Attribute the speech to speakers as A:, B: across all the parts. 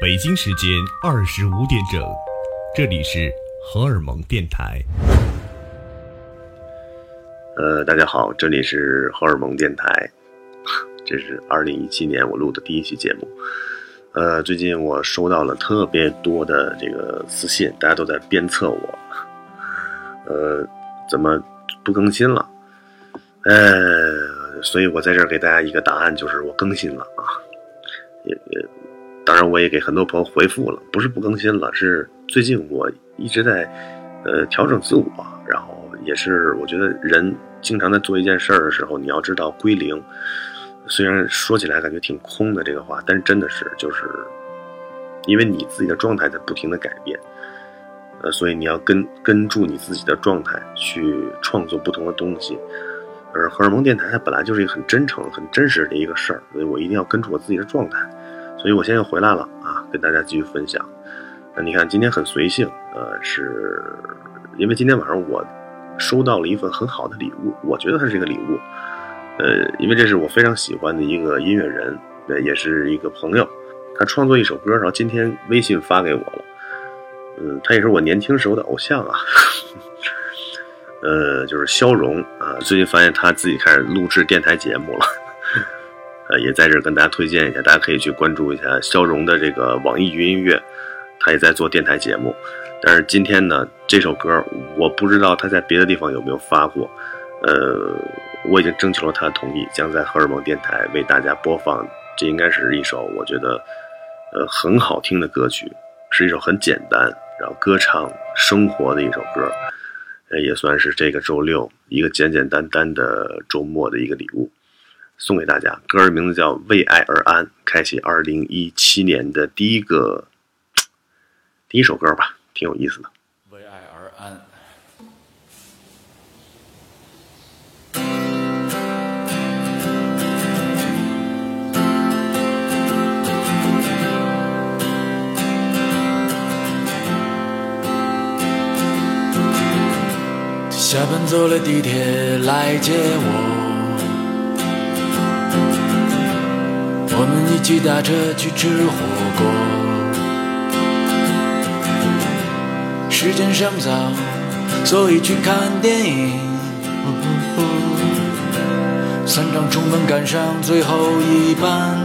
A: 北京时间二十五点整，这里是荷尔蒙电台。
B: 呃，大家好，这里是荷尔蒙电台，这是二零一七年我录的第一期节目。呃，最近我收到了特别多的这个私信，大家都在鞭策我，呃，怎么不更新了？呃，所以我在这儿给大家一个答案，就是我更新了啊，也也。当然，我也给很多朋友回复了，不是不更新了，是最近我一直在，呃，调整自我，然后也是我觉得人经常在做一件事儿的时候，你要知道归零。虽然说起来感觉挺空的这个话，但真的是就是，因为你自己的状态在不停的改变，呃，所以你要跟跟住你自己的状态去创作不同的东西。而荷尔蒙电台它本来就是一个很真诚、很真实的一个事儿，所以我一定要跟住我自己的状态。所以我现在回来了啊，跟大家继续分享。那你看今天很随性，呃，是因为今天晚上我收到了一份很好的礼物，我觉得它是一个礼物。呃，因为这是我非常喜欢的一个音乐人，呃，也是一个朋友，他创作一首歌，然后今天微信发给我了。嗯，他也是我年轻时候的偶像啊。呃，就是肖荣啊，最近发现他自己开始录制电台节目了。呃，也在这跟大家推荐一下，大家可以去关注一下肖荣的这个网易云音乐，他也在做电台节目。但是今天呢，这首歌我不知道他在别的地方有没有发过。呃，我已经征求了他的同意，将在荷尔蒙电台为大家播放。这应该是一首我觉得呃很好听的歌曲，是一首很简单，然后歌唱生活的一首歌，呃，也算是这个周六一个简简单单的周末的一个礼物。送给大家，歌儿名字叫《为爱而安》，开启二零一七年的第一个 第一首歌吧，挺有意思的。
C: 为爱而安。下班坐了地铁来接我。我们一起打车去吃火锅，时间尚早，所以去看电影。三张充分赶上最后一班，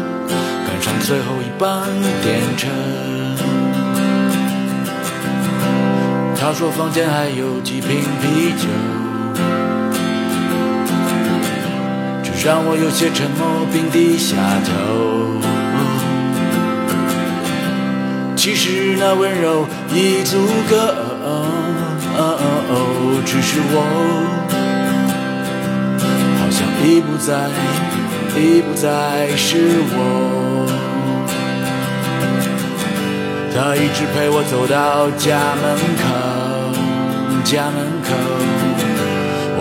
C: 赶上最后一班电车。他说房间还有几瓶啤酒。让我有些沉默，并低下头。其实那温柔已足够，只是我好像已不再，已不再是我。他一直陪我走到家门口，家门口。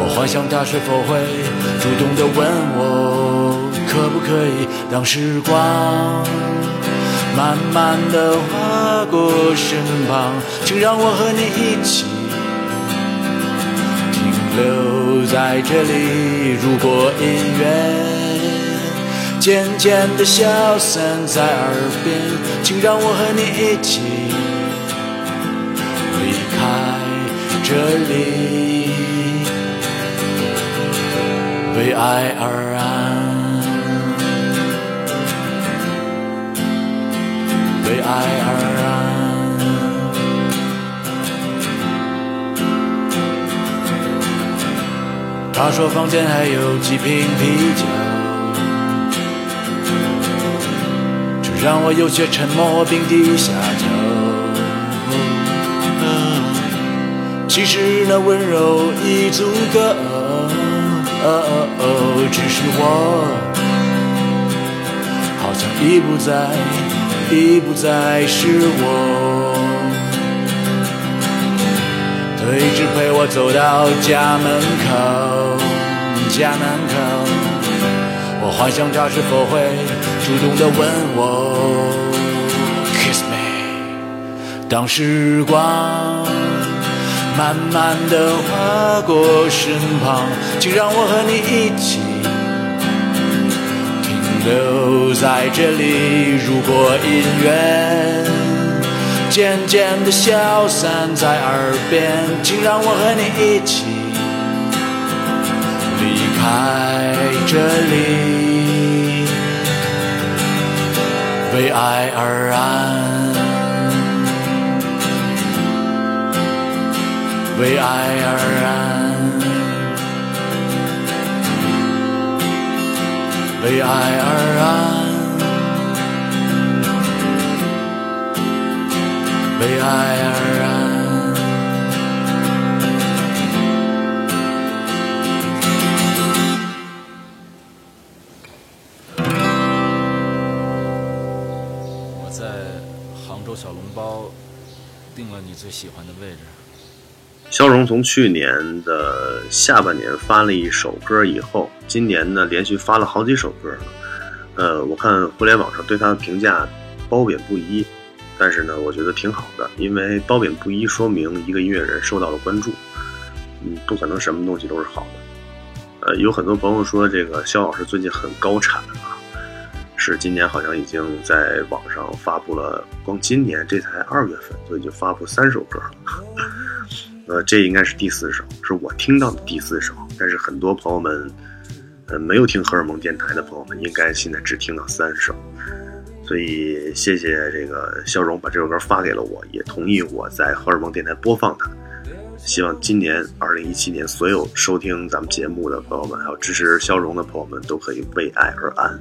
C: 我幻想他是否会主动的问我，可不可以当时光慢慢的划过身旁，请让我和你一起停留在这里。如果音乐渐渐的消散在耳边，请让我和你一起离开这里。为爱而安，为爱而安。他说房间还有几瓶啤酒，这让我有些沉默并低下头。其实那温柔已足够。哦哦哦，只是我好像已不再，已不再是我。他一直陪我走到家门口，家门口。我幻想他是否会主动的问我，Kiss me。当时光。慢慢的划过身旁，请让我和你一起停留在这里。如果音乐渐渐的消散在耳边，请让我和你一起离开这里，为爱而安，为爱而安。为爱而安，为爱而安。
D: 我在杭州小笼包定了你最喜欢的位置。
B: 肖荣从去年的下半年发了一首歌以后，今年呢连续发了好几首歌。呃，我看互联网上对他的评价褒贬不一，但是呢，我觉得挺好的，因为褒贬不一说明一个音乐人受到了关注。嗯，不可能什么东西都是好的。呃，有很多朋友说这个肖老师最近很高产啊，是今年好像已经在网上发布了，光今年这才二月份就已经发布三首歌了。呃，这应该是第四首，是我听到的第四首。但是很多朋友们，呃，没有听荷尔蒙电台的朋友们，应该现在只听到三首。所以谢谢这个肖荣把这首歌发给了我，也同意我在荷尔蒙电台播放它。希望今年二零一七年，所有收听咱们节目的朋友们，还有支持肖荣的朋友们，都可以为爱而安。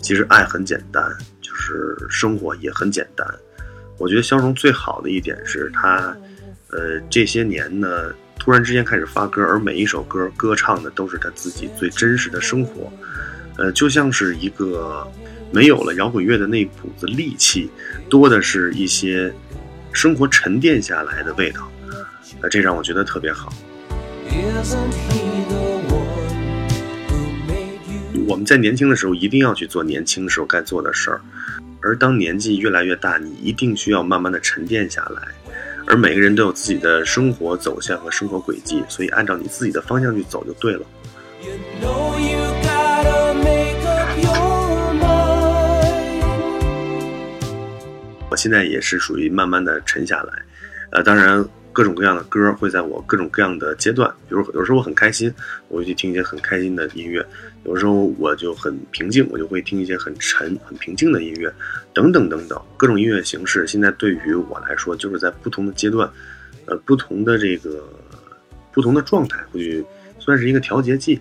B: 其实爱很简单，就是生活也很简单。我觉得肖荣最好的一点是他。呃，这些年呢，突然之间开始发歌，而每一首歌歌唱的都是他自己最真实的生活，呃，就像是一个没有了摇滚乐的那股子戾气，多的是一些生活沉淀下来的味道，呃，这让我觉得特别好。我们在年轻的时候一定要去做年轻时候该做的事儿，而当年纪越来越大，你一定需要慢慢的沉淀下来。而每个人都有自己的生活走向和生活轨迹，所以按照你自己的方向去走就对了。我现在也是属于慢慢的沉下来，呃，当然。各种各样的歌会在我各种各样的阶段，比如有时候我很开心，我会去听一些很开心的音乐；有时候我就很平静，我就会听一些很沉、很平静的音乐，等等等等。各种音乐形式现在对于我来说，就是在不同的阶段，呃，不同的这个不同的状态，会去算是一个调节剂，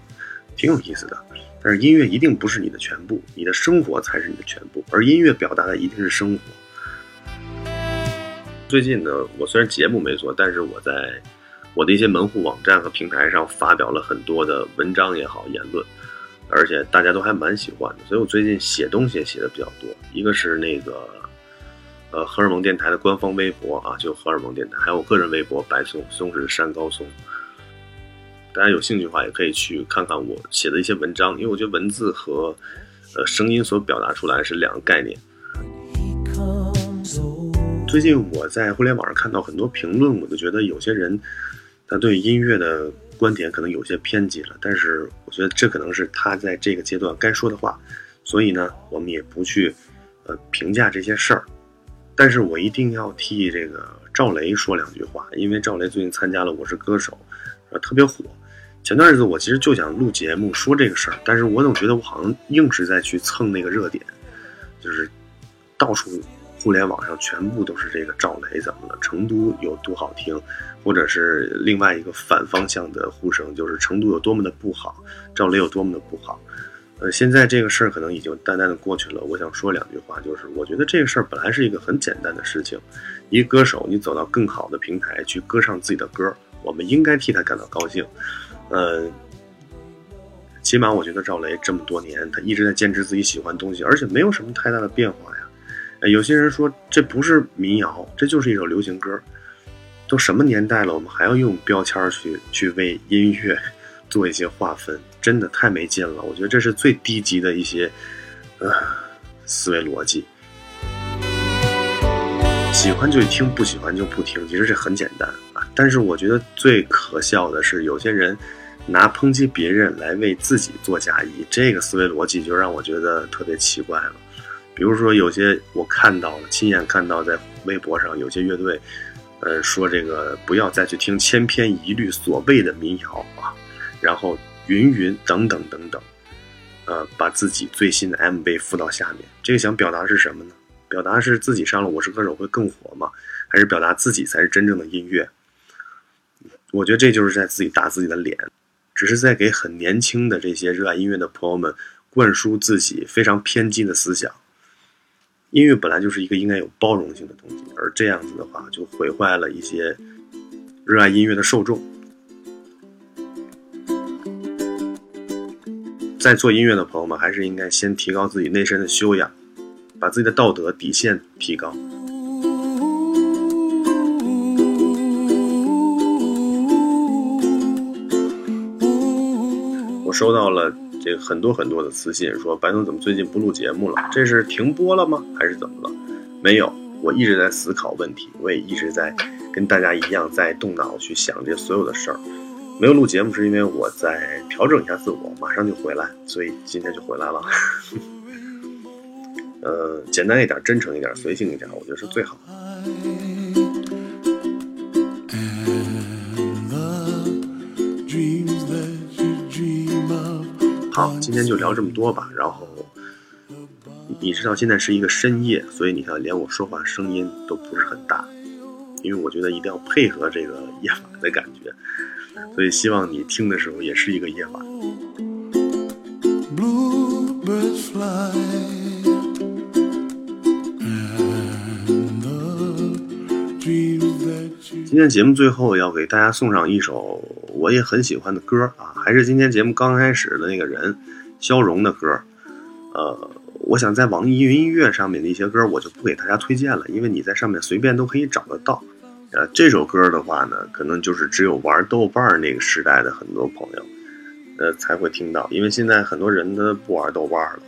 B: 挺有意思的。但是音乐一定不是你的全部，你的生活才是你的全部，而音乐表达的一定是生活。最近呢，我虽然节目没做，但是我在我的一些门户网站和平台上发表了很多的文章也好，言论，而且大家都还蛮喜欢的，所以我最近写东西也写的比较多。一个是那个呃荷尔蒙电台的官方微博啊，就荷尔蒙电台，还有我个人微博白松，松是山高松。大家有兴趣的话，也可以去看看我写的一些文章，因为我觉得文字和呃声音所表达出来是两个概念。最近我在互联网上看到很多评论，我就觉得有些人他对音乐的观点可能有些偏激了。但是我觉得这可能是他在这个阶段该说的话，所以呢，我们也不去呃评价这些事儿。但是我一定要替这个赵雷说两句话，因为赵雷最近参加了《我是歌手》，呃，特别火。前段日子我其实就想录节目说这个事儿，但是我总觉得我好像硬是在去蹭那个热点，就是到处。互联网上全部都是这个赵雷怎么了？成都有多好听，或者是另外一个反方向的呼声，就是成都有多么的不好，赵雷有多么的不好。呃，现在这个事儿可能已经淡淡的过去了。我想说两句话，就是我觉得这个事儿本来是一个很简单的事情，一个歌手你走到更好的平台去歌唱自己的歌，我们应该替他感到高兴。呃，起码我觉得赵雷这么多年，他一直在坚持自己喜欢东西，而且没有什么太大的变化。有些人说这不是民谣，这就是一首流行歌。都什么年代了，我们还要用标签去去为音乐 做一些划分，真的太没劲了。我觉得这是最低级的一些呃思维逻辑。喜欢就听，不喜欢就不听，其实这很简单啊。但是我觉得最可笑的是，有些人拿抨击别人来为自己做嫁衣，这个思维逻辑就让我觉得特别奇怪了。比如说，有些我看到了，亲眼看到在微博上有些乐队，呃，说这个不要再去听千篇一律所谓的民谣啊，然后云云等等等等，呃，把自己最新的 MV 附到下面，这个想表达是什么呢？表达是自己上了《我是歌手》会更火吗？还是表达自己才是真正的音乐？我觉得这就是在自己打自己的脸。只是在给很年轻的这些热爱音乐的朋友们灌输自己非常偏激的思想。音乐本来就是一个应该有包容性的东西，而这样子的话就毁坏了一些热爱音乐的受众。在做音乐的朋友们，还是应该先提高自己内身的修养，把自己的道德底线提高。我收到了这个很多很多的私信，说白总怎么最近不录节目了？这是停播了吗？还是怎么了？没有，我一直在思考问题，我也一直在跟大家一样在动脑去想这所有的事儿。没有录节目是因为我在调整一下自我，马上就回来，所以今天就回来了。呃，简单一点，真诚一点，随性一点，我觉得是最好的。好，今天就聊这么多吧。然后，你知道现在是一个深夜，所以你看，连我说话声音都不是很大，因为我觉得一定要配合这个夜晚的感觉，所以希望你听的时候也是一个夜晚。今天节目最后要给大家送上一首我也很喜欢的歌啊，还是今天节目刚开始的那个人，肖荣的歌。呃，我想在网易云音乐上面的一些歌，我就不给大家推荐了，因为你在上面随便都可以找得到。呃，这首歌的话呢，可能就是只有玩豆瓣那个时代的很多朋友，呃，才会听到，因为现在很多人都不玩豆瓣了。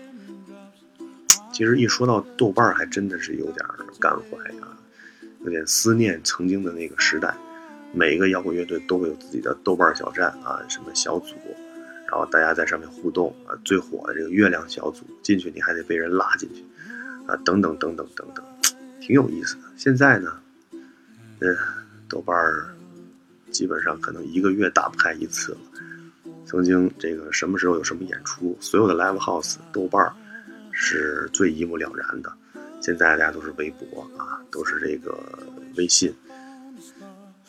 B: 其实一说到豆瓣，还真的是有点感怀啊。有点思念曾经的那个时代，每一个摇滚乐队都会有自己的豆瓣小站啊，什么小组，然后大家在上面互动啊。最火的这个月亮小组，进去你还得被人拉进去啊，等等等等等等，挺有意思的。现在呢，嗯，豆瓣基本上可能一个月打不开一次了。曾经这个什么时候有什么演出，所有的 live house 豆瓣是最一目了然的。现在大家都是微博啊，都是这个微信，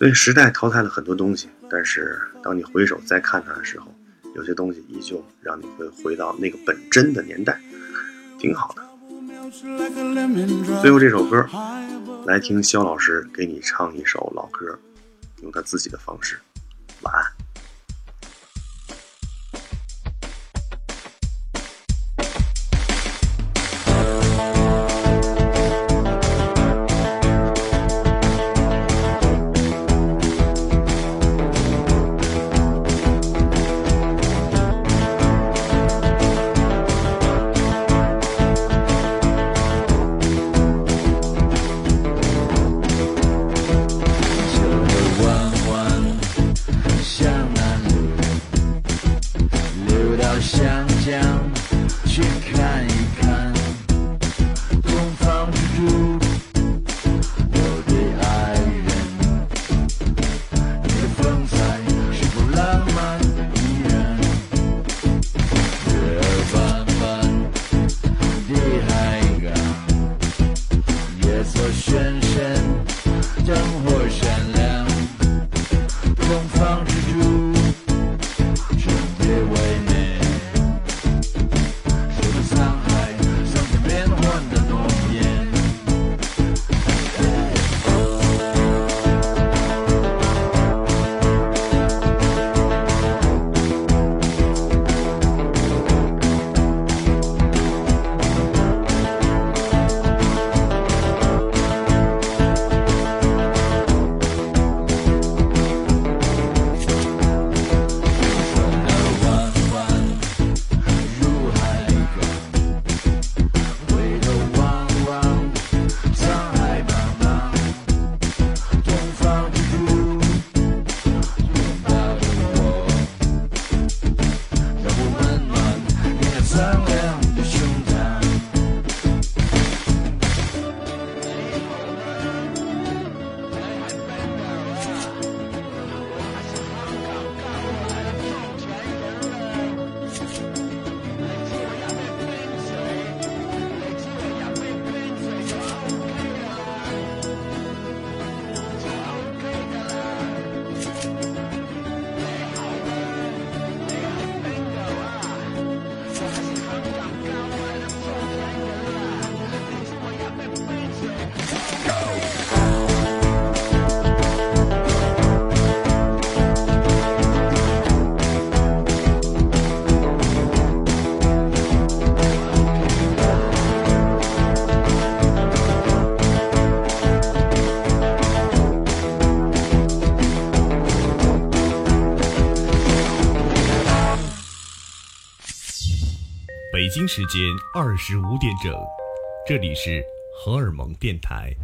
B: 所以时代淘汰了很多东西。但是当你回首再看它的时候，有些东西依旧让你会回到那个本真的年代，挺好的。最后这首歌，来听肖老师给你唱一首老歌，用他自己的方式。晚安。to do.
A: 北京时间二十五点整，这里是荷尔蒙电台。